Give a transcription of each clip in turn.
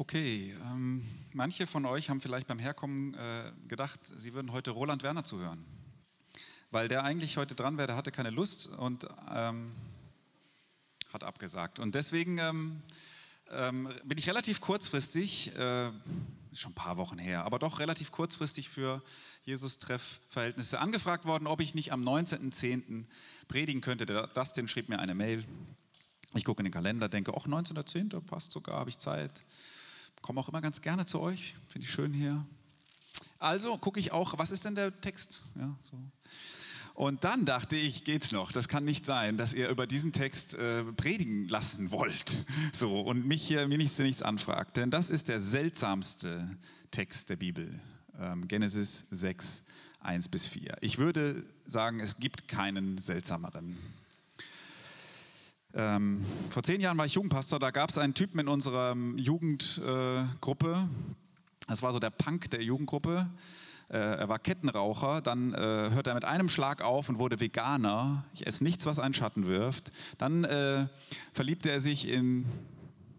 Okay, ähm, manche von euch haben vielleicht beim Herkommen äh, gedacht, sie würden heute Roland Werner zuhören. Weil der eigentlich heute dran wäre, der hatte keine Lust und ähm, hat abgesagt. Und deswegen ähm, ähm bin ich relativ kurzfristig, äh, schon ein paar Wochen her, aber doch relativ kurzfristig für Jesus-Treff-Verhältnisse angefragt worden, ob ich nicht am 19.10. predigen könnte. Der Dustin schrieb mir eine Mail. Ich gucke in den Kalender, denke, ach, 19.10. passt sogar, habe ich Zeit komme auch immer ganz gerne zu euch, finde ich schön hier. Also gucke ich auch, was ist denn der Text? Ja, so. Und dann dachte ich, geht's noch. Das kann nicht sein, dass ihr über diesen Text äh, predigen lassen wollt. So und mich hier mir nichts nichts anfragt, denn das ist der seltsamste Text der Bibel. Ähm, Genesis 6, 1 bis 4. Ich würde sagen, es gibt keinen seltsameren. Ähm, vor zehn Jahren war ich Jugendpastor, da gab es einen Typen in unserer Jugendgruppe, äh, das war so der Punk der Jugendgruppe, äh, er war Kettenraucher, dann äh, hörte er mit einem Schlag auf und wurde Veganer, ich esse nichts, was einen Schatten wirft, dann äh, verliebte er sich in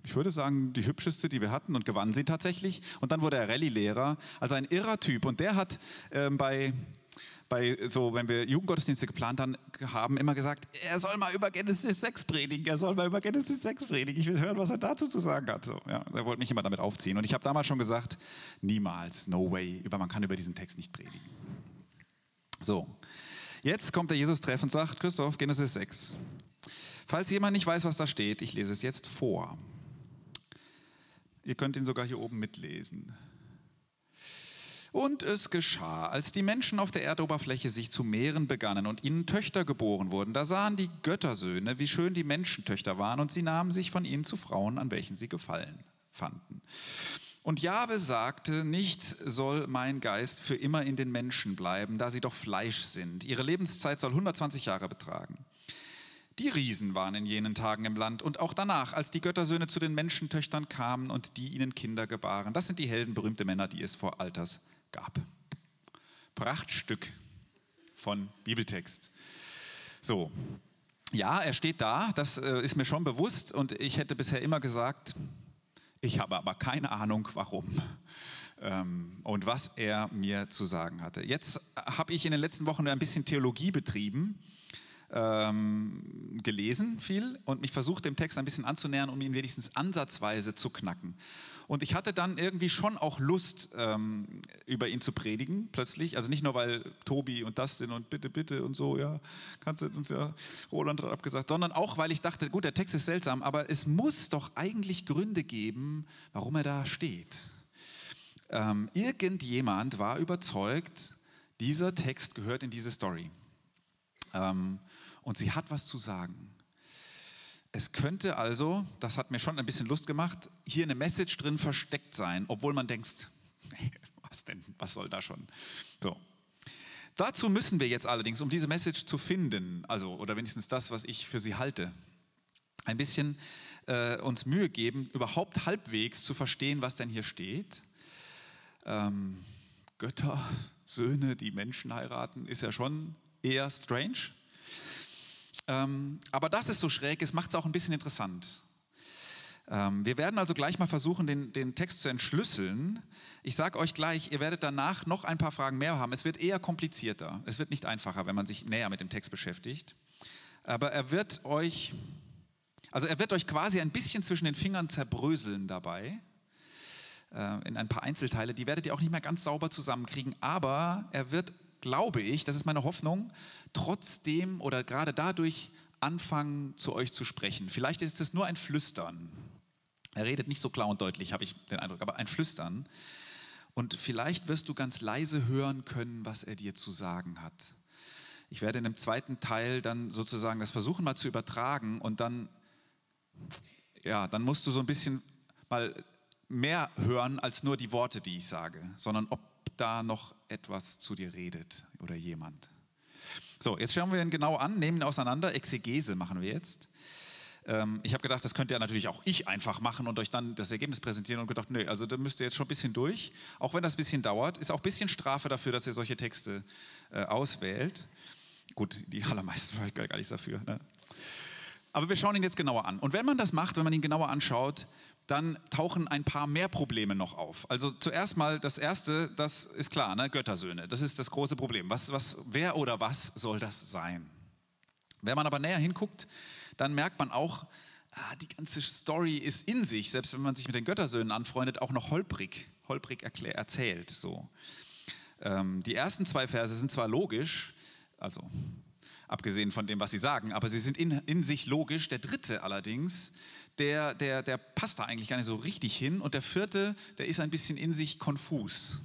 ich würde sagen, die hübscheste, die wir hatten und gewann sie tatsächlich. Und dann wurde er Rallye-Lehrer, also ein irrer Typ. Und der hat ähm, bei bei so, wenn wir Jugendgottesdienste geplant haben, immer gesagt, er soll mal über Genesis 6 predigen, er soll mal über Genesis 6 predigen. Ich will hören, was er dazu zu sagen hat. So, ja, er wollte mich immer damit aufziehen. Und ich habe damals schon gesagt, niemals, no way, über, man kann über diesen Text nicht predigen. So, jetzt kommt der Jesus-Treff und sagt, Christoph, Genesis 6. Falls jemand nicht weiß, was da steht, ich lese es jetzt vor. Ihr könnt ihn sogar hier oben mitlesen. Und es geschah, als die Menschen auf der Erdoberfläche sich zu mehren begannen und ihnen Töchter geboren wurden, da sahen die Göttersöhne, wie schön die Menschentöchter waren, und sie nahmen sich von ihnen zu Frauen, an welchen sie gefallen fanden. Und Jahwe sagte, nichts soll mein Geist für immer in den Menschen bleiben, da sie doch Fleisch sind. Ihre Lebenszeit soll 120 Jahre betragen. Die Riesen waren in jenen Tagen im Land und auch danach, als die Göttersöhne zu den Menschentöchtern kamen und die ihnen Kinder gebaren. Das sind die heldenberühmte Männer, die es vor Alters gab. Prachtstück von Bibeltext. So, ja, er steht da, das äh, ist mir schon bewusst und ich hätte bisher immer gesagt, ich habe aber keine Ahnung, warum ähm, und was er mir zu sagen hatte. Jetzt habe ich in den letzten Wochen ein bisschen Theologie betrieben ähm, gelesen viel und mich versucht, dem Text ein bisschen anzunähern, um ihn wenigstens ansatzweise zu knacken. Und ich hatte dann irgendwie schon auch Lust, ähm, über ihn zu predigen, plötzlich. Also nicht nur, weil Tobi und Dustin und bitte, bitte und so, ja, kannst du uns ja, Roland hat abgesagt, sondern auch, weil ich dachte, gut, der Text ist seltsam, aber es muss doch eigentlich Gründe geben, warum er da steht. Ähm, irgendjemand war überzeugt, dieser Text gehört in diese Story. Ähm, und sie hat was zu sagen. Es könnte also, das hat mir schon ein bisschen Lust gemacht, hier eine Message drin versteckt sein, obwohl man denkt, was denn, was soll da schon? So. Dazu müssen wir jetzt allerdings, um diese Message zu finden, also oder wenigstens das, was ich für sie halte, ein bisschen äh, uns Mühe geben, überhaupt halbwegs zu verstehen, was denn hier steht. Ähm, Götter, Söhne, die Menschen heiraten, ist ja schon eher strange. Ähm, aber dass es so schräg ist, macht es auch ein bisschen interessant. Ähm, wir werden also gleich mal versuchen, den, den Text zu entschlüsseln. Ich sage euch gleich, ihr werdet danach noch ein paar Fragen mehr haben. Es wird eher komplizierter. Es wird nicht einfacher, wenn man sich näher mit dem Text beschäftigt. Aber er wird euch, also er wird euch quasi ein bisschen zwischen den Fingern zerbröseln dabei äh, in ein paar Einzelteile. Die werdet ihr auch nicht mehr ganz sauber zusammenkriegen, aber er wird glaube ich, das ist meine Hoffnung, trotzdem oder gerade dadurch anfangen, zu euch zu sprechen. Vielleicht ist es nur ein Flüstern. Er redet nicht so klar und deutlich, habe ich den Eindruck, aber ein Flüstern. Und vielleicht wirst du ganz leise hören können, was er dir zu sagen hat. Ich werde in dem zweiten Teil dann sozusagen das versuchen mal zu übertragen und dann, ja, dann musst du so ein bisschen mal mehr hören als nur die Worte, die ich sage, sondern ob da noch etwas zu dir redet oder jemand. So, jetzt schauen wir ihn genau an, nehmen ihn auseinander. Exegese machen wir jetzt. Ähm, ich habe gedacht, das könnte ja natürlich auch ich einfach machen und euch dann das Ergebnis präsentieren und gedacht, nee, also da müsst ihr jetzt schon ein bisschen durch. Auch wenn das ein bisschen dauert, ist auch ein bisschen Strafe dafür, dass ihr solche Texte äh, auswählt. Gut, die allermeisten vielleicht gar nichts dafür. Ne? Aber wir schauen ihn jetzt genauer an. Und wenn man das macht, wenn man ihn genauer anschaut, dann tauchen ein paar mehr Probleme noch auf. Also zuerst mal das erste, das ist klar, ne? Göttersöhne. Das ist das große Problem. Was, was, wer oder was soll das sein? Wenn man aber näher hinguckt, dann merkt man auch, ah, die ganze Story ist in sich, selbst wenn man sich mit den Göttersöhnen anfreundet, auch noch holprig, holprig erzählt. So. Ähm, die ersten zwei Verse sind zwar logisch, also abgesehen von dem, was sie sagen, aber sie sind in, in sich logisch. Der dritte allerdings, der, der, der passt da eigentlich gar nicht so richtig hin. Und der vierte, der ist ein bisschen in sich konfus.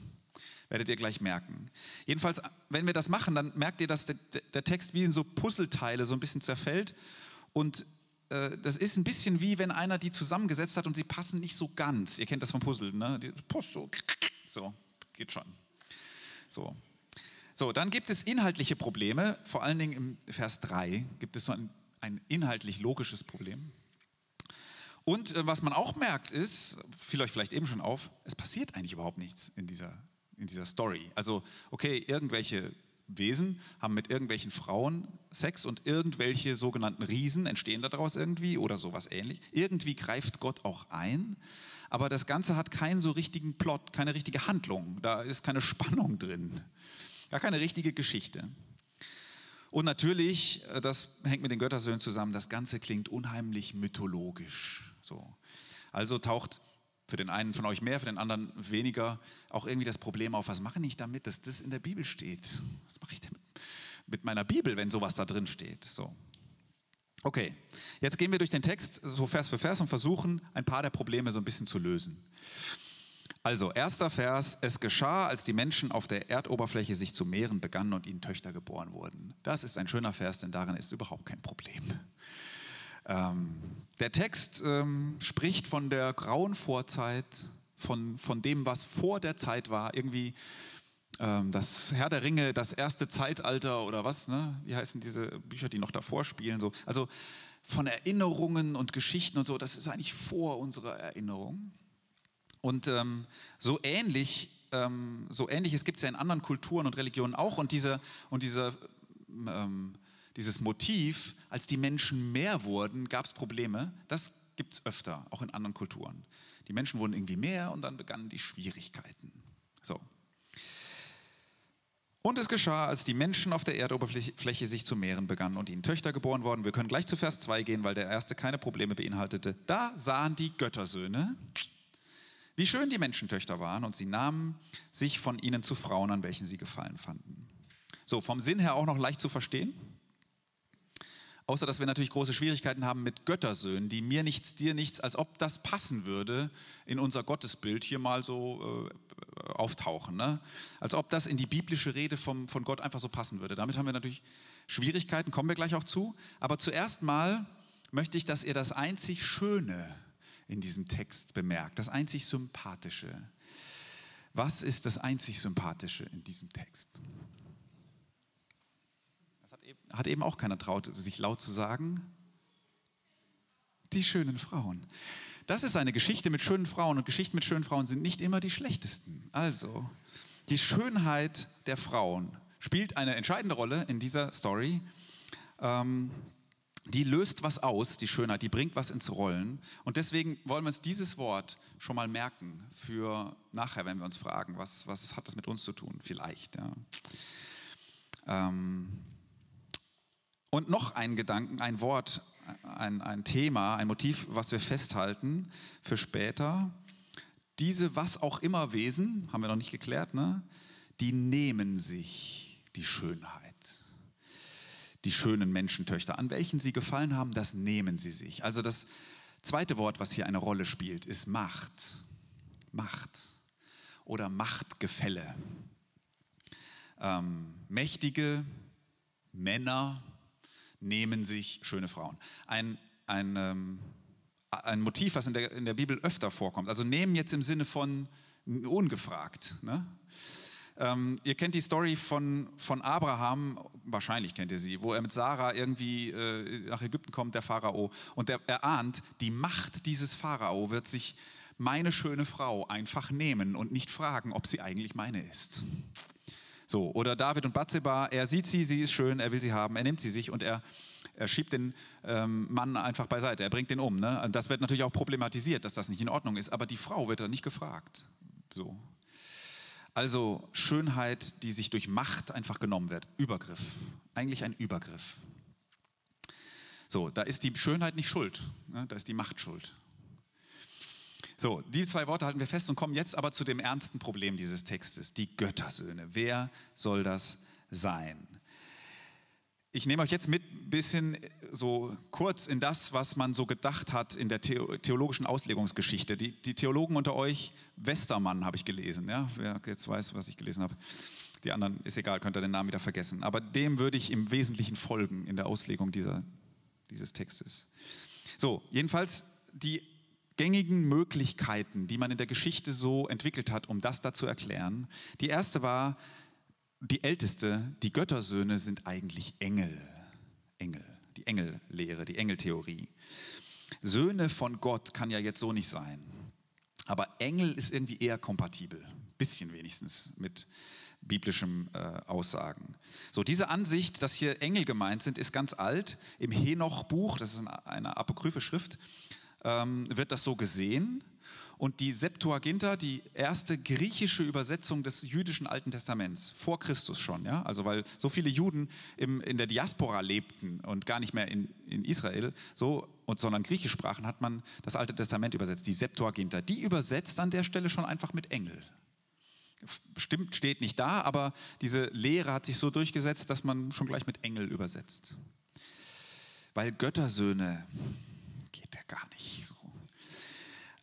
Werdet ihr gleich merken. Jedenfalls, wenn wir das machen, dann merkt ihr, dass der, der Text wie in so Puzzleteile so ein bisschen zerfällt. Und äh, das ist ein bisschen wie, wenn einer die zusammengesetzt hat und sie passen nicht so ganz. Ihr kennt das vom Puzzle, ne? Die so, so, geht schon. So. So, dann gibt es inhaltliche Probleme, vor allen Dingen im Vers 3 gibt es so ein, ein inhaltlich logisches Problem. Und äh, was man auch merkt ist, fiel euch vielleicht eben schon auf, es passiert eigentlich überhaupt nichts in dieser, in dieser Story. Also, okay, irgendwelche Wesen haben mit irgendwelchen Frauen Sex und irgendwelche sogenannten Riesen entstehen daraus irgendwie oder sowas ähnlich. Irgendwie greift Gott auch ein, aber das Ganze hat keinen so richtigen Plot, keine richtige Handlung, da ist keine Spannung drin, gar keine richtige Geschichte. Und natürlich, äh, das hängt mit den Göttersöhnen zusammen, das Ganze klingt unheimlich mythologisch. So. Also taucht für den einen von euch mehr, für den anderen weniger auch irgendwie das Problem auf, was mache ich damit, dass das in der Bibel steht? Was mache ich denn mit meiner Bibel, wenn sowas da drin steht? So. Okay, jetzt gehen wir durch den Text so Vers für Vers und versuchen ein paar der Probleme so ein bisschen zu lösen. Also, erster Vers, es geschah, als die Menschen auf der Erdoberfläche sich zu mehren begannen und ihnen Töchter geboren wurden. Das ist ein schöner Vers, denn darin ist überhaupt kein Problem. Ähm, der Text ähm, spricht von der grauen Vorzeit, von, von dem, was vor der Zeit war, irgendwie ähm, das Herr der Ringe, das erste Zeitalter oder was, ne? wie heißen diese Bücher, die noch davor spielen, so. also von Erinnerungen und Geschichten und so, das ist eigentlich vor unserer Erinnerung. Und ähm, so ähnlich, ähm, so ähnliches gibt es ja in anderen Kulturen und Religionen auch. Und diese, und diese ähm, dieses Motiv, als die Menschen mehr wurden, gab es Probleme. Das gibt es öfter, auch in anderen Kulturen. Die Menschen wurden irgendwie mehr und dann begannen die Schwierigkeiten. So. Und es geschah, als die Menschen auf der Erdoberfläche sich zu mehren begannen und ihnen Töchter geboren wurden. Wir können gleich zu Vers 2 gehen, weil der erste keine Probleme beinhaltete. Da sahen die Göttersöhne, wie schön die Menschentöchter waren, und sie nahmen sich von ihnen zu Frauen, an welchen sie gefallen fanden. So, vom Sinn her auch noch leicht zu verstehen. Außer dass wir natürlich große Schwierigkeiten haben mit Göttersöhnen, die mir nichts, dir nichts, als ob das passen würde in unser Gottesbild hier mal so äh, auftauchen. Ne? Als ob das in die biblische Rede vom, von Gott einfach so passen würde. Damit haben wir natürlich Schwierigkeiten, kommen wir gleich auch zu. Aber zuerst mal möchte ich, dass ihr das einzig Schöne in diesem Text bemerkt, das einzig Sympathische. Was ist das einzig Sympathische in diesem Text? Hat eben auch keiner traut, sich laut zu sagen. Die schönen Frauen. Das ist eine Geschichte mit schönen Frauen und Geschichten mit schönen Frauen sind nicht immer die schlechtesten. Also, die Schönheit der Frauen spielt eine entscheidende Rolle in dieser Story. Ähm, die löst was aus, die Schönheit, die bringt was ins Rollen. Und deswegen wollen wir uns dieses Wort schon mal merken für nachher, wenn wir uns fragen, was, was hat das mit uns zu tun? Vielleicht. Ja. Ähm, und noch ein Gedanken, ein Wort, ein, ein Thema, ein Motiv, was wir festhalten für später. Diese was auch immer Wesen, haben wir noch nicht geklärt, ne? die nehmen sich die Schönheit. Die schönen Menschentöchter, an welchen sie gefallen haben, das nehmen sie sich. Also das zweite Wort, was hier eine Rolle spielt, ist Macht. Macht oder Machtgefälle. Ähm, mächtige Männer, nehmen sich schöne Frauen. Ein, ein, ähm, ein Motiv, was in der, in der Bibel öfter vorkommt. Also nehmen jetzt im Sinne von ungefragt. Ne? Ähm, ihr kennt die Story von, von Abraham, wahrscheinlich kennt ihr sie, wo er mit Sarah irgendwie äh, nach Ägypten kommt, der Pharao, und der, er ahnt, die Macht dieses Pharao wird sich meine schöne Frau einfach nehmen und nicht fragen, ob sie eigentlich meine ist. So, oder David und Bathseba, er sieht sie, sie ist schön, er will sie haben, er nimmt sie sich und er, Er schiebt den ähm, Mann einfach beiseite, er bringt den um. Ne? Das wird natürlich auch problematisiert, dass das nicht in Ordnung ist, aber die Frau wird da nicht gefragt. So. Also Schönheit, die sich durch Macht einfach genommen wird. Übergriff. Eigentlich ein Übergriff. So, da ist die Schönheit nicht schuld, ne? da ist die Macht schuld. So, die zwei Worte halten wir fest und kommen jetzt aber zu dem ernsten Problem dieses Textes, die Göttersöhne. Wer soll das sein? Ich nehme euch jetzt mit ein bisschen so kurz in das, was man so gedacht hat in der theologischen Auslegungsgeschichte. Die, die Theologen unter euch, Westermann habe ich gelesen, ja, wer jetzt weiß, was ich gelesen habe. Die anderen ist egal, könnt ihr den Namen wieder vergessen. Aber dem würde ich im Wesentlichen folgen in der Auslegung dieser, dieses Textes. So, jedenfalls die gängigen Möglichkeiten, die man in der Geschichte so entwickelt hat, um das da zu erklären. Die erste war, die älteste, die Göttersöhne sind eigentlich Engel. Engel, die Engellehre, die Engeltheorie. Söhne von Gott kann ja jetzt so nicht sein. Aber Engel ist irgendwie eher kompatibel, bisschen wenigstens mit biblischen äh, Aussagen. So, diese Ansicht, dass hier Engel gemeint sind, ist ganz alt. Im Henoch-Buch, das ist eine apokryphe Schrift, ähm, wird das so gesehen. Und die Septuaginta, die erste griechische Übersetzung des jüdischen Alten Testaments, vor Christus schon, ja, also weil so viele Juden im, in der Diaspora lebten und gar nicht mehr in, in Israel, so, und, sondern Griechisch sprachen, hat man das Alte Testament übersetzt, die Septuaginta. Die übersetzt an der Stelle schon einfach mit Engel. Stimmt, steht nicht da, aber diese Lehre hat sich so durchgesetzt, dass man schon gleich mit Engel übersetzt. Weil Göttersöhne, geht ja gar nicht so.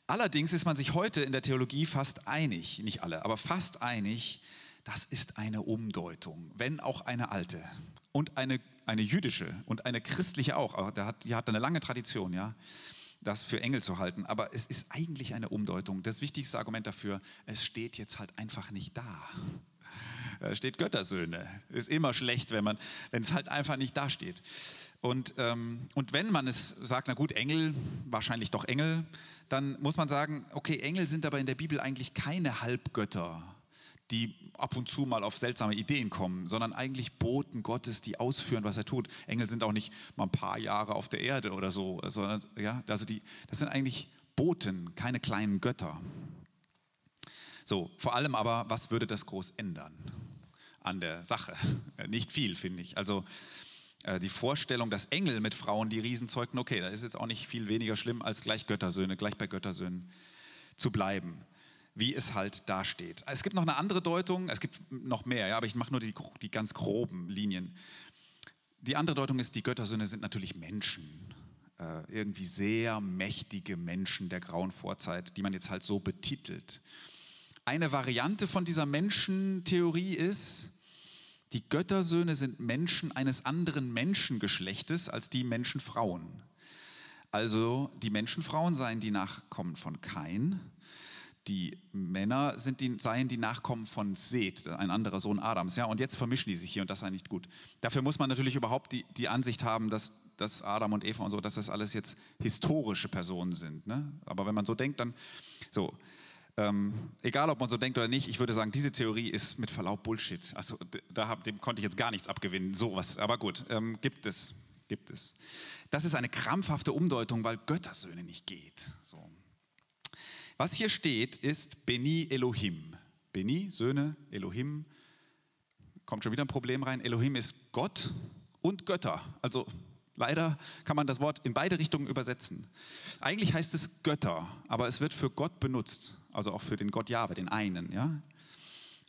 Allerdings ist man sich heute in der Theologie fast einig, nicht alle, aber fast einig, das ist eine Umdeutung, wenn auch eine alte und eine, eine jüdische und eine christliche auch. Die hat, die hat eine lange Tradition, ja, das für Engel zu halten. Aber es ist eigentlich eine Umdeutung. Das wichtigste Argument dafür, es steht jetzt halt einfach nicht da. Da steht Göttersöhne. Ist immer schlecht, wenn wenn es halt einfach nicht da steht. Und, ähm, und wenn man es sagt, na gut, Engel, wahrscheinlich doch Engel, dann muss man sagen, okay, Engel sind aber in der Bibel eigentlich keine Halbgötter, die ab und zu mal auf seltsame Ideen kommen, sondern eigentlich Boten Gottes, die ausführen, was er tut. Engel sind auch nicht mal ein paar Jahre auf der Erde oder so, sondern ja, also die, das sind eigentlich Boten, keine kleinen Götter. So, vor allem aber, was würde das groß ändern an der Sache? Nicht viel, finde ich. Also die Vorstellung, dass Engel mit Frauen die Riesen zeugten, okay, da ist jetzt auch nicht viel weniger schlimm, als gleich Göttersöhne, gleich bei Göttersöhnen zu bleiben, wie es halt da steht. Es gibt noch eine andere Deutung, es gibt noch mehr, ja, aber ich mache nur die, die ganz groben Linien. Die andere Deutung ist, die Göttersöhne sind natürlich Menschen, äh, irgendwie sehr mächtige Menschen der grauen Vorzeit, die man jetzt halt so betitelt. Eine Variante von dieser Menschentheorie ist, die Göttersöhne sind Menschen eines anderen Menschengeschlechtes als die Menschenfrauen. Also die Menschenfrauen seien die Nachkommen von Kain, die Männer sind die, seien die Nachkommen von Seth, ein anderer Sohn Adams. Ja, und jetzt vermischen die sich hier und das sei nicht gut. Dafür muss man natürlich überhaupt die, die Ansicht haben, dass, dass Adam und Eva und so, dass das alles jetzt historische Personen sind. Ne? Aber wenn man so denkt, dann so. Ähm, egal, ob man so denkt oder nicht, ich würde sagen, diese Theorie ist mit Verlaub Bullshit. Also da hab, dem konnte ich jetzt gar nichts abgewinnen, sowas. Aber gut, ähm, gibt es, gibt es. Das ist eine krampfhafte Umdeutung, weil Göttersöhne nicht geht. So. Was hier steht, ist Beni Elohim. Beni, Söhne, Elohim. Kommt schon wieder ein Problem rein. Elohim ist Gott und Götter. Also Leider kann man das Wort in beide Richtungen übersetzen. Eigentlich heißt es Götter, aber es wird für Gott benutzt, also auch für den Gott Jahwe, den einen, ja?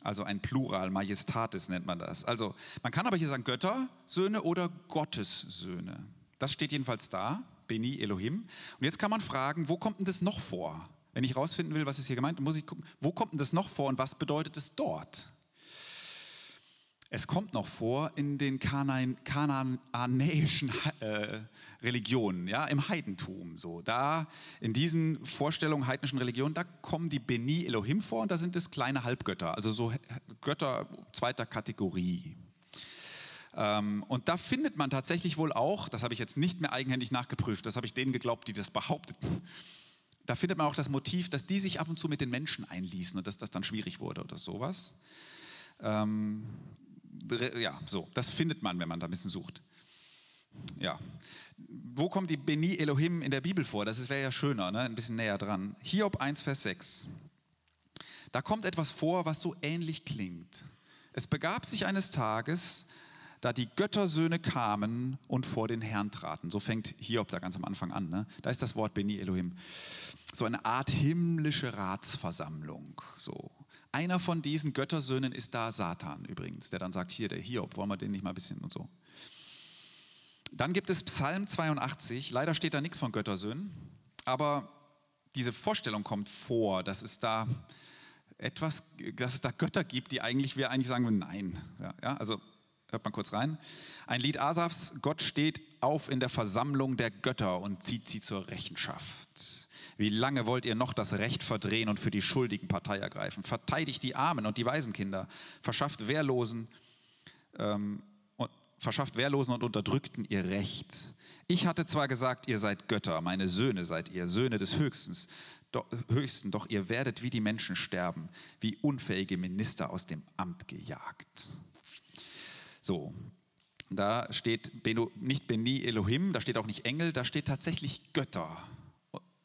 Also ein Plural, Majestatis nennt man das. Also man kann aber hier sagen Götter, Söhne oder Gottessöhne. Das steht jedenfalls da, Beni Elohim. Und jetzt kann man fragen, wo kommt denn das noch vor? Wenn ich rausfinden will, was ist hier gemeint, muss ich gucken, wo kommt denn das noch vor und was bedeutet es dort? Es kommt noch vor in den kanaanäischen äh, Religionen, ja, im Heidentum. So. Da, in diesen Vorstellungen heidnischen Religionen, da kommen die Beni Elohim vor und da sind es kleine Halbgötter, also so Götter zweiter Kategorie. Ähm, und da findet man tatsächlich wohl auch, das habe ich jetzt nicht mehr eigenhändig nachgeprüft, das habe ich denen geglaubt, die das behaupteten, da findet man auch das Motiv, dass die sich ab und zu mit den Menschen einließen und dass das dann schwierig wurde oder sowas. Ähm, ja, so, das findet man, wenn man da ein bisschen sucht. ja, wo kommt die Beni Elohim in der Bibel vor? Das wäre ja schöner, ne? ein bisschen näher dran. Hiob 1, Vers 6. Da kommt etwas vor, was so ähnlich klingt. Es begab sich eines Tages, da die Göttersöhne kamen und vor den Herrn traten. So fängt Hiob da ganz am Anfang an. Ne? Da ist das Wort Beni Elohim. So eine Art himmlische Ratsversammlung. So. Einer von diesen Göttersöhnen ist da Satan übrigens, der dann sagt, hier, der Hiob, wollen wir den nicht mal ein bisschen und so. Dann gibt es Psalm 82, leider steht da nichts von Göttersöhnen, aber diese Vorstellung kommt vor, dass es da etwas, dass es da Götter gibt, die eigentlich wir eigentlich sagen, nein. Ja, also hört mal kurz rein. Ein Lied Asafs, Gott steht auf in der Versammlung der Götter und zieht sie zur Rechenschaft. Wie lange wollt ihr noch das Recht verdrehen und für die Schuldigen Partei ergreifen? Verteidigt die Armen und die Waisenkinder, verschafft Wehrlosen, ähm, und, verschafft Wehrlosen und Unterdrückten ihr Recht. Ich hatte zwar gesagt, ihr seid Götter, meine Söhne seid ihr, Söhne des Höchsten, doch, Höchsten, doch ihr werdet wie die Menschen sterben, wie unfähige Minister aus dem Amt gejagt. So, da steht nicht Beni Elohim, da steht auch nicht Engel, da steht tatsächlich Götter.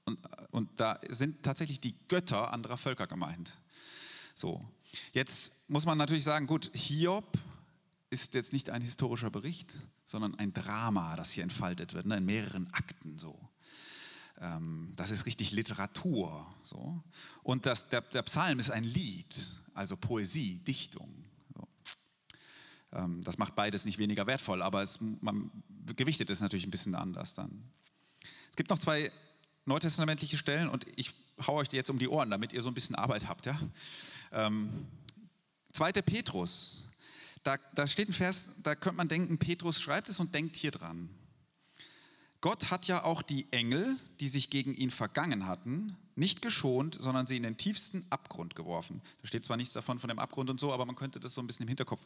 Und, und da sind tatsächlich die Götter anderer Völker gemeint. So, jetzt muss man natürlich sagen, gut, Hiob ist jetzt nicht ein historischer Bericht, sondern ein Drama, das hier entfaltet wird, ne, in mehreren Akten so. Ähm, das ist richtig Literatur. So. Und das, der, der Psalm ist ein Lied, also Poesie, Dichtung. So. Ähm, das macht beides nicht weniger wertvoll, aber es, man gewichtet es natürlich ein bisschen anders dann. Es gibt noch zwei neutestamentliche Stellen und ich haue euch die jetzt um die Ohren, damit ihr so ein bisschen Arbeit habt. Ja? Ähm, 2. Petrus, da, da steht ein Vers, da könnte man denken, Petrus schreibt es und denkt hier dran. Gott hat ja auch die Engel, die sich gegen ihn vergangen hatten, nicht geschont, sondern sie in den tiefsten Abgrund geworfen. Da steht zwar nichts davon von dem Abgrund und so, aber man könnte das so ein bisschen im Hinterkopf.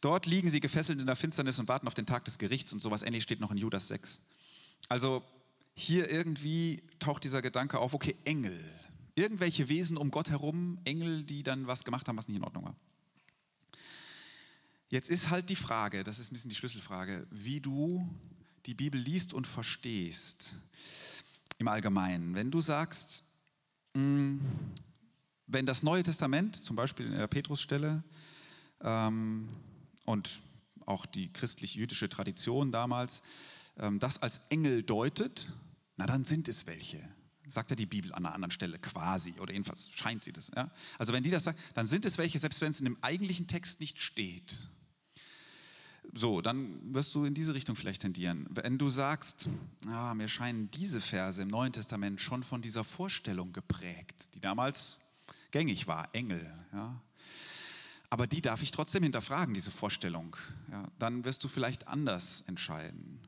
Dort liegen sie gefesselt in der Finsternis und warten auf den Tag des Gerichts und sowas ähnlich steht noch in Judas 6. Also hier irgendwie taucht dieser Gedanke auf, okay, Engel. Irgendwelche Wesen um Gott herum, Engel, die dann was gemacht haben, was nicht in Ordnung war. Jetzt ist halt die Frage, das ist ein bisschen die Schlüsselfrage, wie du die Bibel liest und verstehst im Allgemeinen. Wenn du sagst, mm, wenn das Neue Testament, zum Beispiel in der Petrusstelle ähm, und auch die christlich-jüdische Tradition damals, ähm, das als Engel deutet, na dann sind es welche. Sagt ja die Bibel an einer anderen Stelle quasi, oder jedenfalls scheint sie das. Ja? Also wenn die das sagt, dann sind es welche, selbst wenn es in dem eigentlichen Text nicht steht. So, dann wirst du in diese Richtung vielleicht tendieren. Wenn du sagst, ah, mir scheinen diese Verse im Neuen Testament schon von dieser Vorstellung geprägt, die damals gängig war, Engel. Ja? Aber die darf ich trotzdem hinterfragen, diese Vorstellung. Ja? Dann wirst du vielleicht anders entscheiden.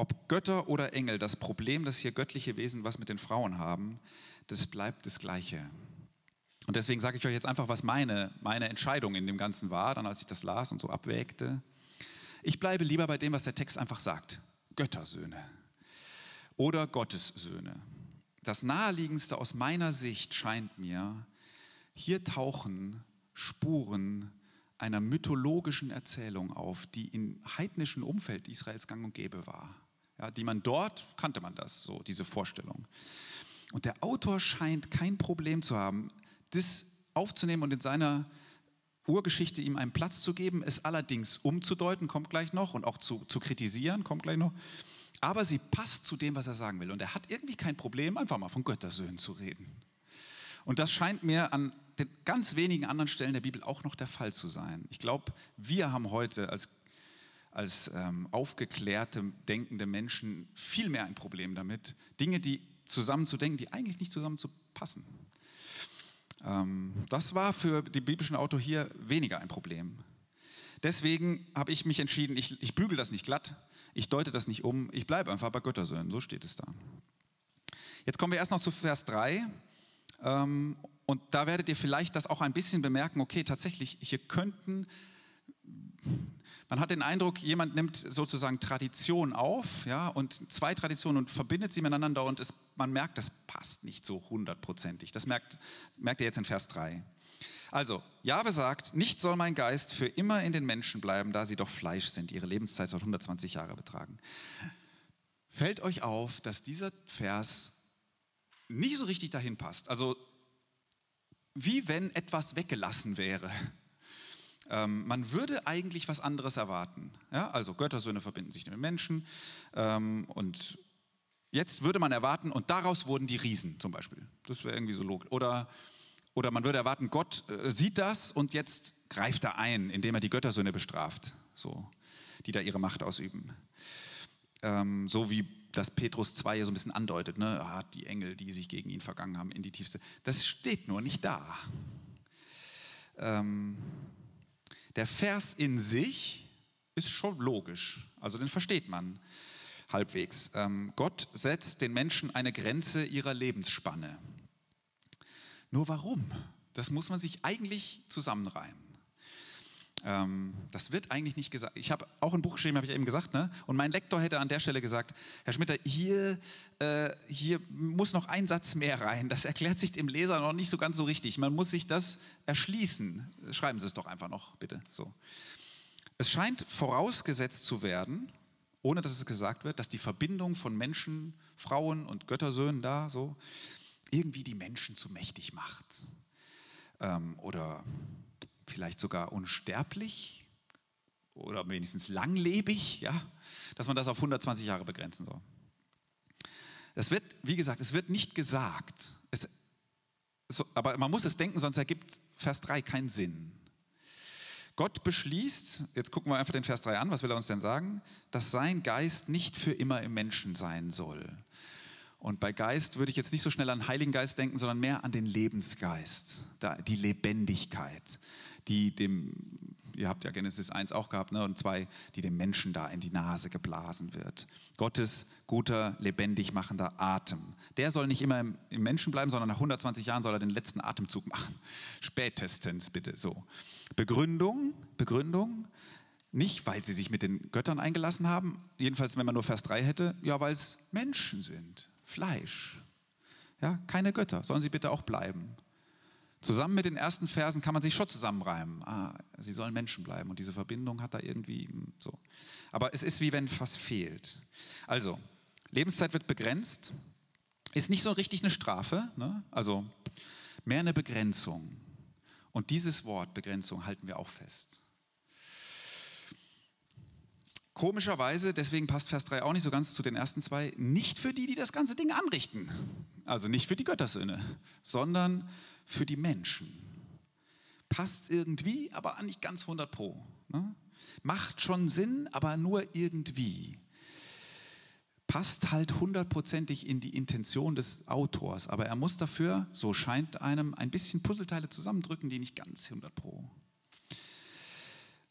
Ob Götter oder Engel, das Problem, dass hier göttliche Wesen was mit den Frauen haben, das bleibt das Gleiche. Und deswegen sage ich euch jetzt einfach, was meine, meine Entscheidung in dem Ganzen war, dann als ich das las und so abwägte. Ich bleibe lieber bei dem, was der Text einfach sagt. Göttersöhne oder Gottessöhne. Das Naheliegendste aus meiner Sicht scheint mir, hier tauchen Spuren einer mythologischen Erzählung auf, die im heidnischen Umfeld Israels gang und gäbe war ja, die man dort, kannte man das, so diese Vorstellung. Und der Autor scheint kein Problem zu haben, das aufzunehmen und in seiner Urgeschichte ihm einen Platz zu geben, es allerdings umzudeuten, kommt gleich noch, und auch zu, zu kritisieren, kommt gleich noch. Aber sie passt zu dem, was er sagen will. Und er hat irgendwie kein Problem, einfach mal von Göttersöhnen zu reden. Und das scheint mir an den ganz wenigen anderen Stellen der Bibel auch noch der Fall zu sein. Ich glaube, wir haben heute als als ähm, aufgeklärte, denkende Menschen viel mehr ein Problem damit, Dinge, die zusammenzudenken, die eigentlich nicht zusammenzupassen. Ähm, das war für die biblischen Autor hier weniger ein Problem. Deswegen habe ich mich entschieden, ich, ich bügel das nicht glatt, ich deute das nicht um, ich bleibe einfach bei Göttersöhnen, so steht es da. Jetzt kommen wir erst noch zu Vers 3. Ähm, und da werdet ihr vielleicht das auch ein bisschen bemerken, okay, tatsächlich, hier könnten man hat den Eindruck, jemand nimmt sozusagen Tradition auf, ja, und zwei Traditionen und verbindet sie miteinander und es, man merkt, das passt nicht so hundertprozentig. Das merkt, merkt ihr jetzt in Vers 3. Also, Jahwe sagt, nicht soll mein Geist für immer in den Menschen bleiben, da sie doch Fleisch sind. Ihre Lebenszeit soll 120 Jahre betragen. Fällt euch auf, dass dieser Vers nicht so richtig dahin passt. Also, wie wenn etwas weggelassen wäre. Ähm, man würde eigentlich was anderes erwarten. Ja? Also, Göttersöhne verbinden sich mit Menschen ähm, und Jetzt würde man erwarten, und daraus wurden die Riesen zum Beispiel. Das wäre irgendwie so logisch. Oder oder man würde erwarten, Gott äh, sieht das und jetzt greift er ein, indem er die Göttersöhne bestraft, so, die da ihre Macht ausüben. Ähm, so wie das Petrus 2 hier so ein bisschen andeutet, ne? Ah, die Engel, die sich gegen ihn vergangen haben, in die tiefste. Das steht nur nicht da. Ähm, der Vers in sich ist schon logisch, also den versteht man halbwegs. Ähm, Gott setzt den Menschen eine Grenze ihrer Lebensspanne. Nur warum? Das muss man sich eigentlich zusammenreimen. Ähm, das wird eigentlich nicht gesagt. Ich habe auch ein Buch geschrieben, habe ich eben gesagt, ne? und mein Lektor hätte an der Stelle gesagt, Herr Schmitter, hier, äh, hier muss noch ein Satz mehr rein. Das erklärt sich dem Leser noch nicht so ganz so richtig. Man muss sich das erschließen. Schreiben Sie es doch einfach noch, bitte. So. Es scheint vorausgesetzt zu werden, ohne dass es gesagt wird, dass die Verbindung von Menschen, Frauen und Göttersöhnen da so irgendwie die Menschen zu mächtig macht. Ähm, oder vielleicht sogar unsterblich oder wenigstens langlebig, ja, dass man das auf 120 Jahre begrenzen soll. Es wird, wie gesagt, es wird nicht gesagt, es, so, aber man muss es denken, sonst ergibt Vers 3 keinen Sinn. Gott beschließt, jetzt gucken wir einfach den Vers 3 an, was will er uns denn sagen? Dass sein Geist nicht für immer im Menschen sein soll. Und bei Geist würde ich jetzt nicht so schnell an Heiligen Geist denken, sondern mehr an den Lebensgeist, die Lebendigkeit, die dem, ihr habt ja Genesis 1 auch gehabt, ne, und 2, die dem Menschen da in die Nase geblasen wird. Gottes guter, lebendig machender Atem. Der soll nicht immer im, im Menschen bleiben, sondern nach 120 Jahren soll er den letzten Atemzug machen. Spätestens bitte so. Begründung, Begründung, nicht, weil sie sich mit den Göttern eingelassen haben, jedenfalls wenn man nur Vers 3 hätte, ja, weil es Menschen sind. Fleisch. Ja, keine Götter, sollen sie bitte auch bleiben. Zusammen mit den ersten Versen kann man sich schon zusammenreimen. Ah, sie sollen Menschen bleiben und diese Verbindung hat da irgendwie hm, so. Aber es ist wie wenn was fehlt. Also, Lebenszeit wird begrenzt, ist nicht so richtig eine Strafe, ne? also mehr eine Begrenzung. Und dieses Wort Begrenzung halten wir auch fest. Komischerweise, deswegen passt Vers 3 auch nicht so ganz zu den ersten zwei, nicht für die, die das ganze Ding anrichten. Also nicht für die Göttersöhne, sondern für die Menschen. Passt irgendwie, aber nicht ganz 100 pro. Ne? Macht schon Sinn, aber nur irgendwie. Passt halt hundertprozentig in die Intention des Autors, aber er muss dafür, so scheint einem, ein bisschen Puzzleteile zusammendrücken, die nicht ganz 100 pro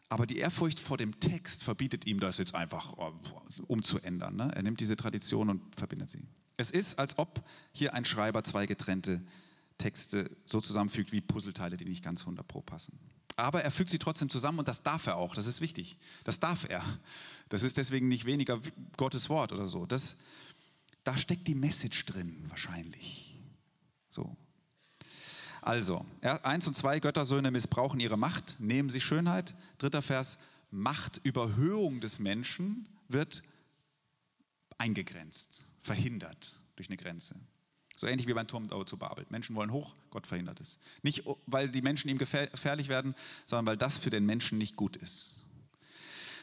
aber die Ehrfurcht vor dem Text verbietet ihm das jetzt einfach äh, umzuändern. Ne? Er nimmt diese Tradition und verbindet sie. Es ist, als ob hier ein Schreiber zwei getrennte Texte so zusammenfügt wie Puzzleteile, die nicht ganz 100 pro passen. Aber er fügt sie trotzdem zusammen und das darf er auch. Das ist wichtig. Das darf er. Das ist deswegen nicht weniger Gottes Wort oder so. Das, da steckt die Message drin, wahrscheinlich. So. Also, eins und zwei Göttersöhne missbrauchen ihre Macht, nehmen sie Schönheit. Dritter Vers, Machtüberhöhung des Menschen wird eingegrenzt, verhindert durch eine Grenze. So ähnlich wie beim Turm zu Babel. Menschen wollen hoch, Gott verhindert es. Nicht, weil die Menschen ihm gefährlich werden, sondern weil das für den Menschen nicht gut ist.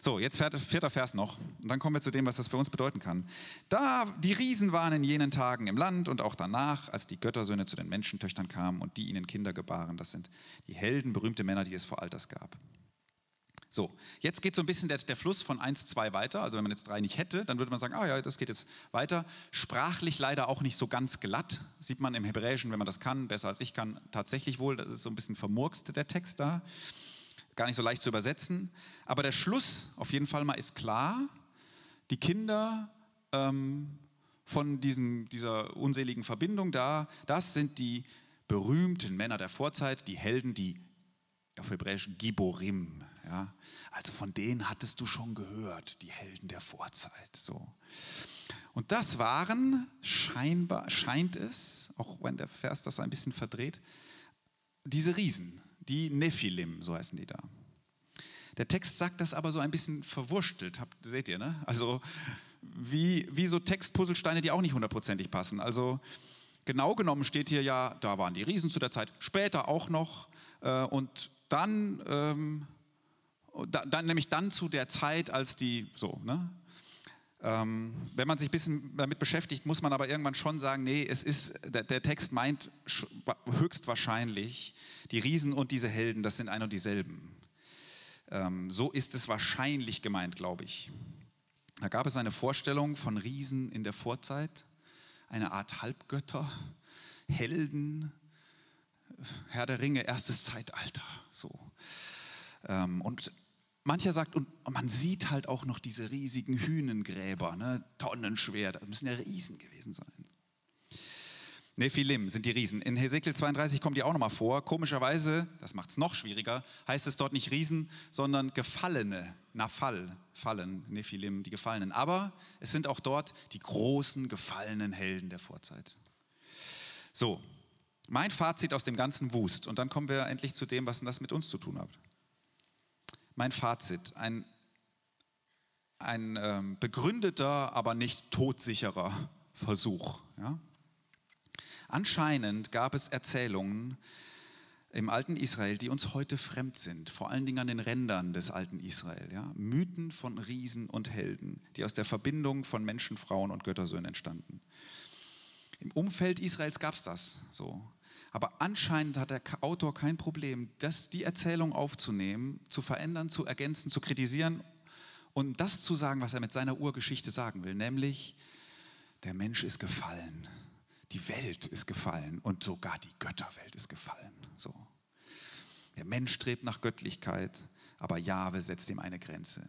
So, jetzt vierter Vers noch. Und dann kommen wir zu dem, was das für uns bedeuten kann. Da die Riesen waren in jenen Tagen im Land und auch danach, als die Göttersöhne zu den Menschentöchtern kamen und die ihnen Kinder gebaren. Das sind die Helden, berühmte Männer, die es vor Alters gab. So, jetzt geht so ein bisschen der, der, Fluss von 1, 2 weiter. Also wenn man jetzt 3 nicht hätte, dann würde man sagen, ah ja, das geht jetzt weiter. Sprachlich leider auch nicht so ganz glatt. Sieht man im Hebräischen, wenn man das kann, besser als ich kann, tatsächlich wohl. Das ist so ein bisschen vermurkst, der Text da gar nicht so leicht zu übersetzen. Aber der Schluss auf jeden Fall mal ist klar. Die Kinder ähm, von diesen, dieser unseligen Verbindung da, das sind die berühmten Männer der Vorzeit, die Helden, die auf Hebräisch Giborim. Ja? Also von denen hattest du schon gehört, die Helden der Vorzeit. So. Und das waren scheinbar, scheint es, auch wenn der Vers das ein bisschen verdreht, diese Riesen, die Nephilim, so heißen die da. Der Text sagt das aber so ein bisschen verwurstelt, habt, seht ihr, ne? Also wie, wie so Textpuzzlesteine, die auch nicht hundertprozentig passen. Also genau genommen steht hier ja, da waren die Riesen zu der Zeit, später auch noch äh, und dann, ähm, da, dann, nämlich dann zu der Zeit, als die, so, ne? Ähm, wenn man sich ein bisschen damit beschäftigt, muss man aber irgendwann schon sagen, nee, es ist, der, der Text meint höchstwahrscheinlich, die Riesen und diese Helden, das sind ein und dieselben. Ähm, so ist es wahrscheinlich gemeint, glaube ich. Da gab es eine Vorstellung von Riesen in der Vorzeit, eine Art Halbgötter, Helden, Herr der Ringe, erstes Zeitalter. So. Ähm, und mancher sagt, und man sieht halt auch noch diese riesigen Hünengräber, ne, tonnenschwer, das müssen ja Riesen gewesen sein. Nephilim sind die Riesen. In Hesekiel 32 kommen die auch nochmal vor. Komischerweise, das macht es noch schwieriger, heißt es dort nicht Riesen, sondern Gefallene, Nafal, Fallen, Nephilim, die Gefallenen. Aber es sind auch dort die großen gefallenen Helden der Vorzeit. So, mein Fazit aus dem ganzen Wust. Und dann kommen wir endlich zu dem, was das mit uns zu tun hat. Mein Fazit, ein, ein ähm, begründeter, aber nicht todsicherer Versuch. Ja? Anscheinend gab es Erzählungen im alten Israel, die uns heute fremd sind, vor allen Dingen an den Rändern des alten Israel. Ja? Mythen von Riesen und Helden, die aus der Verbindung von Menschen, Frauen und Göttersöhnen entstanden. Im Umfeld Israels gab es das so. Aber anscheinend hat der Autor kein Problem, das, die Erzählung aufzunehmen, zu verändern, zu ergänzen, zu kritisieren und das zu sagen, was er mit seiner Urgeschichte sagen will, nämlich der Mensch ist gefallen die Welt ist gefallen und sogar die Götterwelt ist gefallen. So. Der Mensch strebt nach Göttlichkeit, aber Jahwe setzt ihm eine Grenze.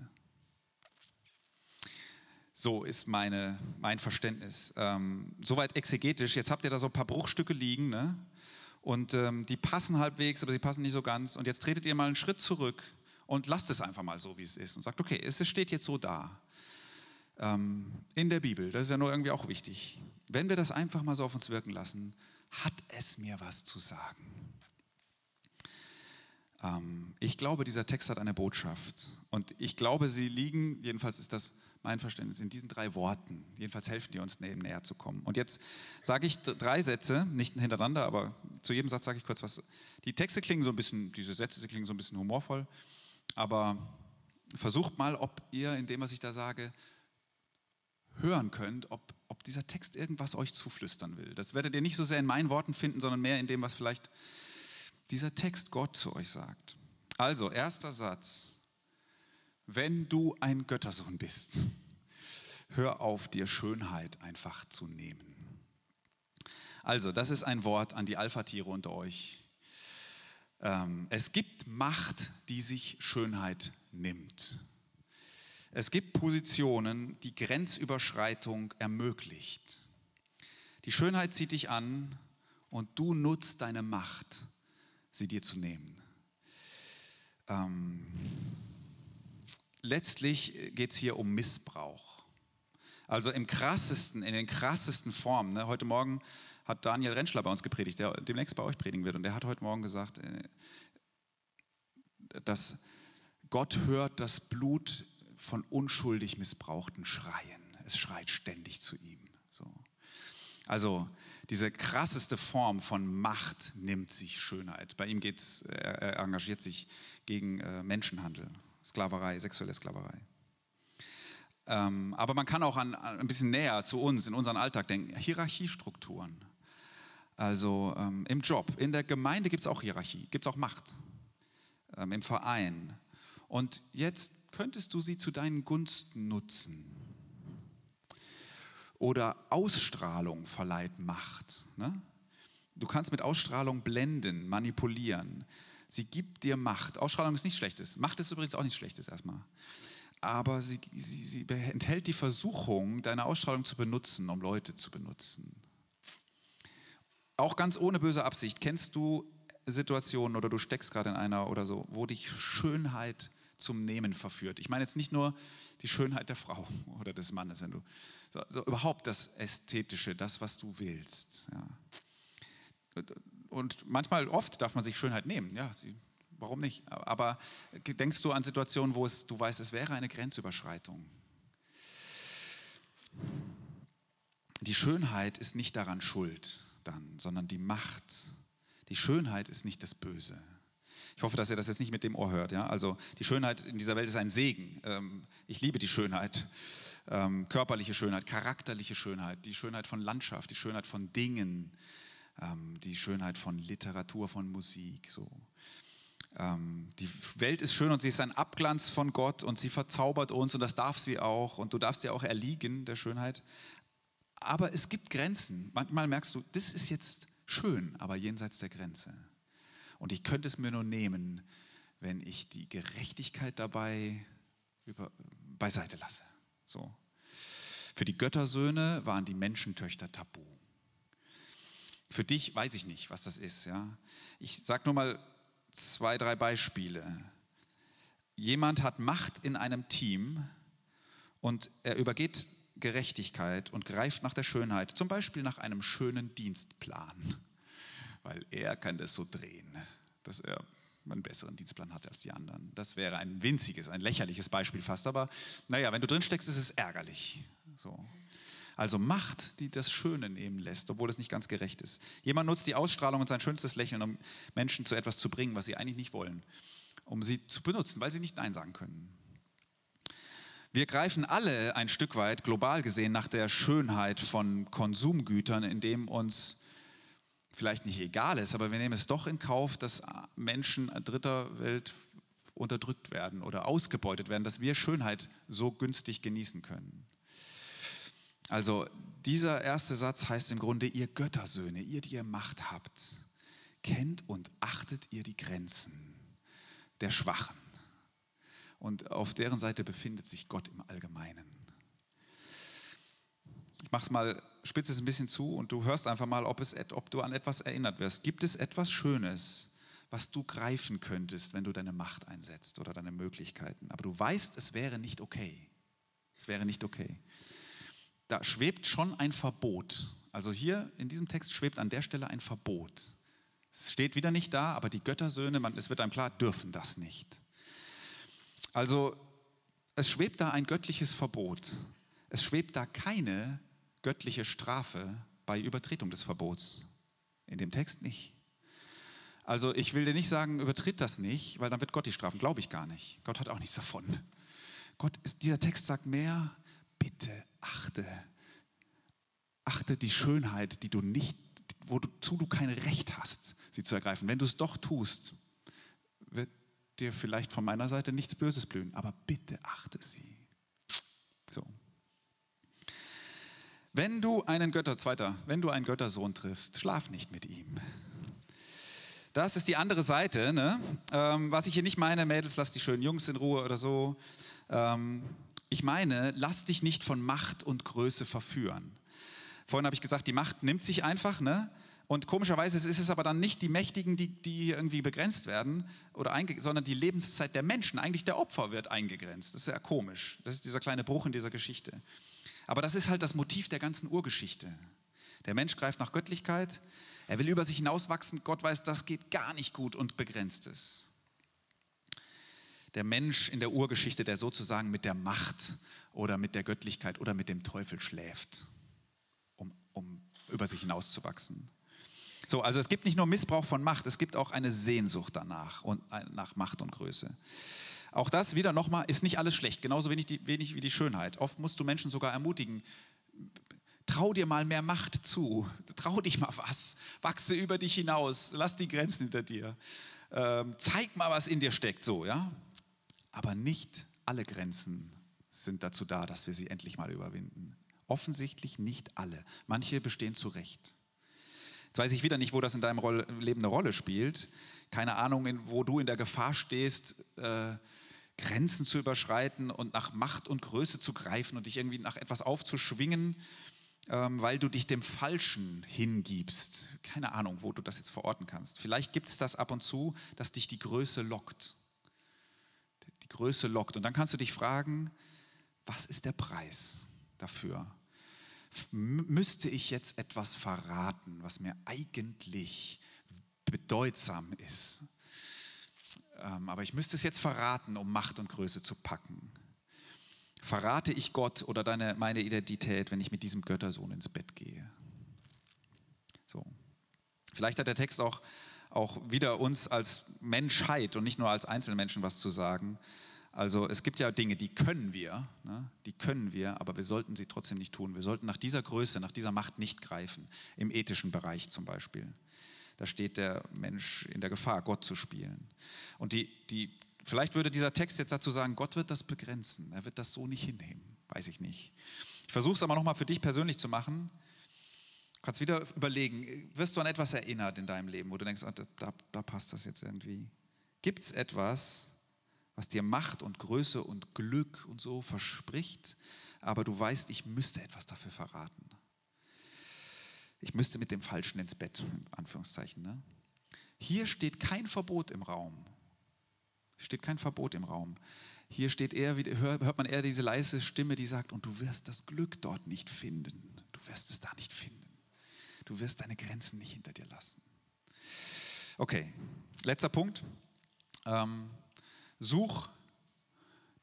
So ist meine, mein Verständnis. Ähm, soweit exegetisch. Jetzt habt ihr da so ein paar Bruchstücke liegen, ne? Und ähm, die passen halbwegs, aber sie passen nicht so ganz. Und jetzt tretet ihr mal einen Schritt zurück und lasst es einfach mal so, wie es ist. Und sagt, okay, es steht jetzt so da ähm, in der Bibel. Das ist ja nur irgendwie auch wichtig. Wenn wir das einfach mal so auf uns wirken lassen, hat es mir was zu sagen. Ähm, ich glaube, dieser Text hat eine Botschaft. Und ich glaube, sie liegen, jedenfalls ist das mein Verständnis, in diesen drei Worten. Jedenfalls helfen die uns, dem näher zu kommen. Und jetzt sage ich drei Sätze, nicht hintereinander, aber zu jedem Satz sage ich kurz was. Die Texte klingen so ein bisschen, diese Sätze sie klingen so ein bisschen humorvoll, aber versucht mal, ob ihr in dem, was ich da sage, hören könnt, ob, ob dieser Text irgendwas euch zuflüstern will. Das werdet ihr nicht so sehr in meinen Worten finden, sondern mehr in dem, was vielleicht dieser Text Gott zu euch sagt. Also, erster Satz. Wenn du ein Göttersohn bist, hör auf, dir Schönheit einfach zu nehmen. Also, das ist ein Wort an die Alpha-Tiere unter euch. Ähm, es gibt Macht, die sich Schönheit nimmt. Es gibt Positionen, die Grenzüberschreitung ermöglicht. Die Schönheit zieht dich an und du nutzt deine Macht, sie dir zu nehmen. Ähm, letztlich geht es hier um Missbrauch. Also im krassesten, in den krassesten Formen. Ne? Heute Morgen hat Daniel Rentschler bei uns gepredigt, der demnächst bei euch predigen wird. Und der hat heute Morgen gesagt, äh, dass Gott hört das Blut von unschuldig Missbrauchten schreien. Es schreit ständig zu ihm. So. Also diese krasseste Form von Macht nimmt sich Schönheit. Bei ihm geht's, er engagiert sich gegen äh, Menschenhandel, Sklaverei, sexuelle Sklaverei. Ähm, aber man kann auch an, ein bisschen näher zu uns, in unseren Alltag denken. Hierarchiestrukturen. Also ähm, im Job, in der Gemeinde gibt es auch Hierarchie, gibt es auch Macht. Ähm, Im Verein. Und jetzt könntest du sie zu deinen Gunsten nutzen. Oder Ausstrahlung verleiht Macht. Ne? Du kannst mit Ausstrahlung blenden, manipulieren. Sie gibt dir Macht. Ausstrahlung ist nichts Schlechtes. Macht ist übrigens auch nichts Schlechtes erstmal. Aber sie, sie, sie enthält die Versuchung, deine Ausstrahlung zu benutzen, um Leute zu benutzen. Auch ganz ohne böse Absicht. Kennst du Situationen oder du steckst gerade in einer oder so, wo dich Schönheit zum Nehmen verführt. Ich meine jetzt nicht nur die Schönheit der Frau oder des Mannes, wenn du so, so überhaupt das Ästhetische, das, was du willst. Ja. Und manchmal, oft darf man sich Schönheit nehmen. Ja, sie, warum nicht? Aber denkst du an Situationen, wo es, du weißt, es wäre eine Grenzüberschreitung? Die Schönheit ist nicht daran schuld, dann, sondern die Macht. Die Schönheit ist nicht das Böse. Ich hoffe, dass ihr das jetzt nicht mit dem Ohr hört. Ja? Also die Schönheit in dieser Welt ist ein Segen. Ähm, ich liebe die Schönheit. Ähm, körperliche Schönheit, charakterliche Schönheit, die Schönheit von Landschaft, die Schönheit von Dingen, ähm, die Schönheit von Literatur, von Musik. So. Die Welt ist schön und sie ist ein Abglanz von Gott und sie verzaubert uns und das darf sie auch und du darfst ja auch erliegen der Schönheit. Aber es gibt Grenzen. Manchmal merkst du, das ist jetzt schön, aber jenseits der Grenze. Und ich könnte es mir nur nehmen, wenn ich die Gerechtigkeit dabei über, beiseite lasse. So. Für die Göttersöhne waren die Menschentöchter tabu. Für dich weiß ich nicht, was das ist. Ja? Ich sage nur mal zwei, drei Beispiele. Jemand hat Macht in einem Team und er übergeht Gerechtigkeit und greift nach der Schönheit, zum Beispiel nach einem schönen Dienstplan, weil er kann das so drehen, dass er einen besseren Dienstplan hat als die anderen. Das wäre ein winziges, ein lächerliches Beispiel fast, aber naja, wenn du drin steckst, ist es ärgerlich. So. Also Macht, die das Schöne nehmen lässt, obwohl es nicht ganz gerecht ist. Jemand nutzt die Ausstrahlung und sein schönstes Lächeln, um Menschen zu etwas zu bringen, was sie eigentlich nicht wollen, um sie zu benutzen, weil sie nicht Nein sagen können. Wir greifen alle ein Stück weit global gesehen nach der Schönheit von Konsumgütern, indem uns vielleicht nicht egal ist, aber wir nehmen es doch in Kauf, dass Menschen dritter Welt unterdrückt werden oder ausgebeutet werden, dass wir Schönheit so günstig genießen können. Also dieser erste Satz heißt im Grunde, ihr Göttersöhne, ihr, die ihr Macht habt, kennt und achtet ihr die Grenzen der Schwachen und auf deren Seite befindet sich Gott im Allgemeinen. Ich mache es mal, spitze es ein bisschen zu und du hörst einfach mal, ob, es, ob du an etwas erinnert wirst. Gibt es etwas Schönes, was du greifen könntest, wenn du deine Macht einsetzt oder deine Möglichkeiten? Aber du weißt, es wäre nicht okay. Es wäre nicht okay. Da schwebt schon ein Verbot. Also hier in diesem Text schwebt an der Stelle ein Verbot. Es steht wieder nicht da, aber die Göttersöhne, man, es wird einem klar, dürfen das nicht. Also es schwebt da ein göttliches Verbot. Es schwebt da keine göttliche Strafe bei Übertretung des Verbots. In dem Text nicht. Also ich will dir nicht sagen, übertritt das nicht, weil dann wird Gott die strafen. Glaube ich gar nicht. Gott hat auch nichts davon. Gott dieser Text sagt mehr, bitte achte. Achte die Schönheit, die du nicht, wozu du kein Recht hast, sie zu ergreifen. Wenn du es doch tust, wird dir vielleicht von meiner Seite nichts Böses blühen, aber bitte achte sie. So. Wenn du einen Götter, zweiter, wenn du einen Göttersohn triffst, schlaf nicht mit ihm. Das ist die andere Seite. Ne? Ähm, was ich hier nicht meine, Mädels, lass die schönen Jungs in Ruhe oder so. Ähm, ich meine, lass dich nicht von Macht und Größe verführen. Vorhin habe ich gesagt, die Macht nimmt sich einfach. Ne? Und komischerweise ist es aber dann nicht die Mächtigen, die, die irgendwie begrenzt werden, oder sondern die Lebenszeit der Menschen. Eigentlich der Opfer wird eingegrenzt. Das ist ja komisch. Das ist dieser kleine Bruch in dieser Geschichte. Aber das ist halt das Motiv der ganzen Urgeschichte. Der Mensch greift nach Göttlichkeit. Er will über sich hinauswachsen. Gott weiß, das geht gar nicht gut und begrenzt es. Der Mensch in der Urgeschichte, der sozusagen mit der Macht oder mit der Göttlichkeit oder mit dem Teufel schläft, um, um über sich hinauszuwachsen. So, also es gibt nicht nur Missbrauch von Macht, es gibt auch eine Sehnsucht danach und äh, nach Macht und Größe. Auch das wieder nochmal ist nicht alles schlecht, genauso wenig, die, wenig wie die Schönheit. Oft musst du Menschen sogar ermutigen, trau dir mal mehr Macht zu, trau dich mal was, wachse über dich hinaus, lass die Grenzen hinter dir, ähm, zeig mal, was in dir steckt, so, ja. Aber nicht alle Grenzen sind dazu da, dass wir sie endlich mal überwinden. Offensichtlich nicht alle. Manche bestehen zu Recht. Jetzt weiß ich wieder nicht, wo das in deinem Leben eine Rolle spielt. Keine Ahnung, wo du in der Gefahr stehst, äh, Grenzen zu überschreiten und nach Macht und Größe zu greifen und dich irgendwie nach etwas aufzuschwingen, ähm, weil du dich dem Falschen hingibst. Keine Ahnung, wo du das jetzt verorten kannst. Vielleicht gibt es das ab und zu, dass dich die Größe lockt. Die Größe lockt. Und dann kannst du dich fragen, was ist der Preis dafür? müsste ich jetzt etwas verraten, was mir eigentlich bedeutsam ist. Ähm, aber ich müsste es jetzt verraten, um Macht und Größe zu packen. Verrate ich Gott oder deine, meine Identität, wenn ich mit diesem Göttersohn ins Bett gehe? So. Vielleicht hat der Text auch, auch wieder uns als Menschheit und nicht nur als Einzelmenschen was zu sagen. Also es gibt ja Dinge, die können wir, ne? die können wir, aber wir sollten sie trotzdem nicht tun. Wir sollten nach dieser Größe, nach dieser Macht nicht greifen, im ethischen Bereich zum Beispiel. Da steht der Mensch in der Gefahr, Gott zu spielen. Und die, die, vielleicht würde dieser Text jetzt dazu sagen, Gott wird das begrenzen. Er wird das so nicht hinnehmen. Weiß ich nicht. Ich versuche es aber nochmal für dich persönlich zu machen. Kannst wieder überlegen, wirst du an etwas erinnert in deinem Leben, wo du denkst, ah, da, da passt das jetzt irgendwie. Gibt es etwas, was dir Macht und Größe und Glück und so verspricht, aber du weißt, ich müsste etwas dafür verraten? ich müsste mit dem Falschen ins Bett, Anführungszeichen. Ne? Hier steht kein Verbot im Raum. Steht kein Verbot im Raum. Hier steht eher, hört man eher diese leise Stimme, die sagt, und du wirst das Glück dort nicht finden. Du wirst es da nicht finden. Du wirst deine Grenzen nicht hinter dir lassen. Okay, letzter Punkt. Ähm, such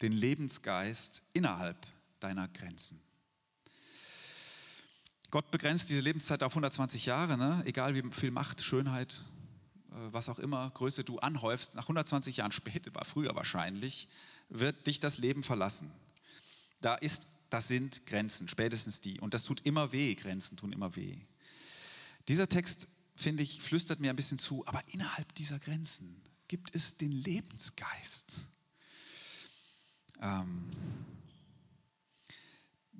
den Lebensgeist innerhalb deiner Grenzen. Gott begrenzt diese Lebenszeit auf 120 Jahre, ne? egal wie viel Macht, Schönheit, äh, was auch immer, Größe du anhäufst, nach 120 Jahren später, war früher wahrscheinlich, wird dich das Leben verlassen. Da ist, das sind Grenzen, spätestens die. Und das tut immer weh, Grenzen tun immer weh. Dieser Text, finde ich, flüstert mir ein bisschen zu, aber innerhalb dieser Grenzen gibt es den Lebensgeist. Ähm,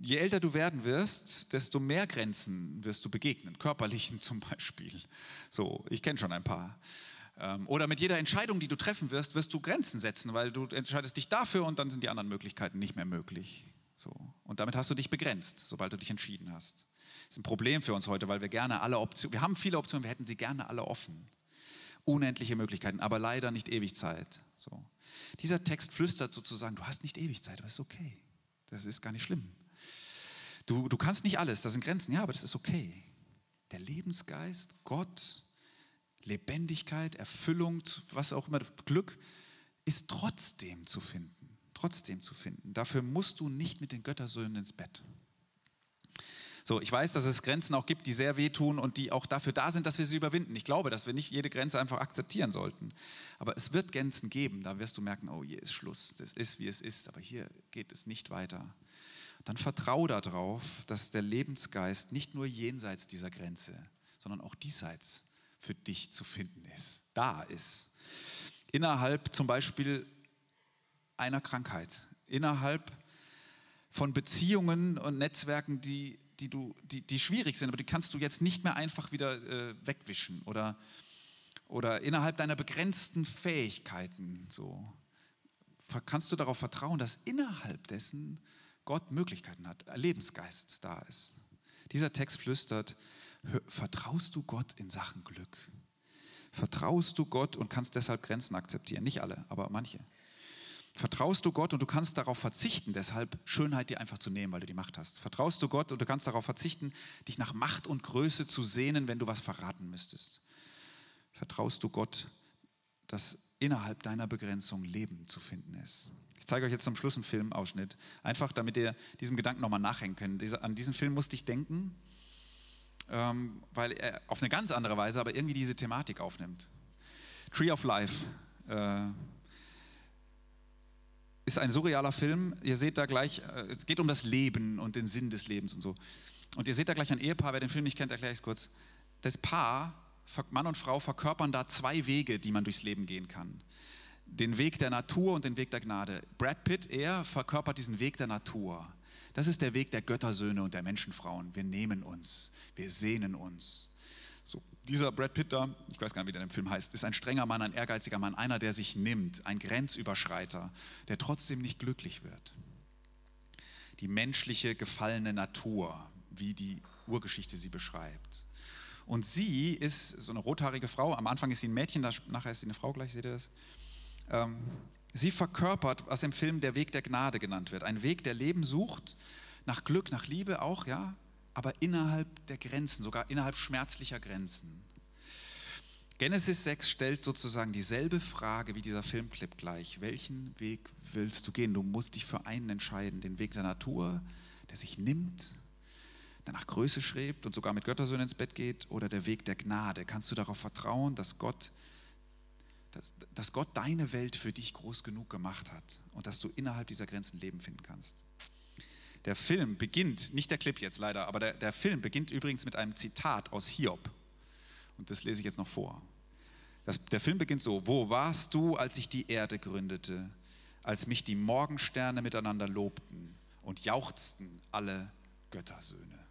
Je älter du werden wirst, desto mehr Grenzen wirst du begegnen, körperlichen zum Beispiel. So, ich kenne schon ein paar. Ähm, oder mit jeder Entscheidung, die du treffen wirst, wirst du Grenzen setzen, weil du entscheidest dich dafür und dann sind die anderen Möglichkeiten nicht mehr möglich. So. Und damit hast du dich begrenzt, sobald du dich entschieden hast. Ist ein Problem für uns heute, weil wir gerne alle Optionen, wir haben viele Optionen, wir hätten sie gerne alle offen. Unendliche Möglichkeiten, aber leider nicht ewig Zeit. So. Dieser Text flüstert sozusagen, du hast nicht ewig Zeit, aber es ist okay. Das ist gar nicht schlimm. Du, du kannst nicht alles, das sind Grenzen, ja, aber das ist okay. Der Lebensgeist, Gott, Lebendigkeit, Erfüllung, was auch immer, Glück, ist trotzdem zu finden. Trotzdem zu finden. Dafür musst du nicht mit den Göttersöhnen ins Bett. So, ich weiß, dass es Grenzen auch gibt, die sehr wehtun und die auch dafür da sind, dass wir sie überwinden. Ich glaube, dass wir nicht jede Grenze einfach akzeptieren sollten. Aber es wird Grenzen geben, da wirst du merken, oh, hier ist Schluss. Das ist, wie es ist, aber hier geht es nicht weiter dann vertrau darauf, dass der Lebensgeist nicht nur jenseits dieser Grenze, sondern auch diesseits für dich zu finden ist, da ist. Innerhalb zum Beispiel einer Krankheit, innerhalb von Beziehungen und Netzwerken, die, die, du, die, die schwierig sind, aber die kannst du jetzt nicht mehr einfach wieder äh, wegwischen oder, oder innerhalb deiner begrenzten Fähigkeiten. So. Kannst du darauf vertrauen, dass innerhalb dessen Gott Möglichkeiten hat, Lebensgeist da ist. Dieser Text flüstert, vertraust du Gott in Sachen Glück? Vertraust du Gott und kannst deshalb Grenzen akzeptieren? Nicht alle, aber manche. Vertraust du Gott und du kannst darauf verzichten, deshalb Schönheit dir einfach zu nehmen, weil du die Macht hast. Vertraust du Gott und du kannst darauf verzichten, dich nach Macht und Größe zu sehnen, wenn du was verraten müsstest. Vertraust du Gott, dass innerhalb deiner Begrenzung Leben zu finden ist. Ich zeige euch jetzt zum Schluss einen Filmausschnitt, einfach damit ihr diesem Gedanken nochmal nachhängen könnt. An diesen Film musste ich denken, ähm, weil er auf eine ganz andere Weise aber irgendwie diese Thematik aufnimmt. Tree of Life äh, ist ein surrealer Film. Ihr seht da gleich, äh, es geht um das Leben und den Sinn des Lebens und so. Und ihr seht da gleich ein Ehepaar, wer den Film nicht kennt, erkläre ich es kurz. Das Paar, Mann und Frau, verkörpern da zwei Wege, die man durchs Leben gehen kann den Weg der Natur und den Weg der Gnade. Brad Pitt, er verkörpert diesen Weg der Natur. Das ist der Weg der Göttersöhne und der Menschenfrauen. Wir nehmen uns, wir sehnen uns. So, dieser Brad Pitt da, ich weiß gar nicht, wie der im Film heißt, ist ein strenger Mann, ein ehrgeiziger Mann, einer, der sich nimmt, ein Grenzüberschreiter, der trotzdem nicht glücklich wird. Die menschliche gefallene Natur, wie die Urgeschichte sie beschreibt. Und sie ist so eine rothaarige Frau, am Anfang ist sie ein Mädchen, nachher ist sie eine Frau, gleich seht ihr das. Ähm, sie verkörpert, was im Film der Weg der Gnade genannt wird. Ein Weg, der Leben sucht, nach Glück, nach Liebe auch, ja, aber innerhalb der Grenzen, sogar innerhalb schmerzlicher Grenzen. Genesis 6 stellt sozusagen dieselbe Frage wie dieser Filmclip gleich. Welchen Weg willst du gehen? Du musst dich für einen entscheiden, den Weg der Natur, der sich nimmt, der nach Größe schreibt und sogar mit Göttersöhnen ins Bett geht, oder der Weg der Gnade. Kannst du darauf vertrauen, dass Gott, dass, dass Gott deine Welt für dich groß genug gemacht hat und dass du innerhalb dieser Grenzen Leben finden kannst? Der Film beginnt, nicht der Clip jetzt leider, aber der, der Film beginnt übrigens mit einem Zitat aus Hiob. Und das lese ich jetzt noch vor. Das, der Film beginnt so, wo warst du, als ich die Erde gründete, als mich die Morgensterne miteinander lobten und jauchzten alle Göttersöhne.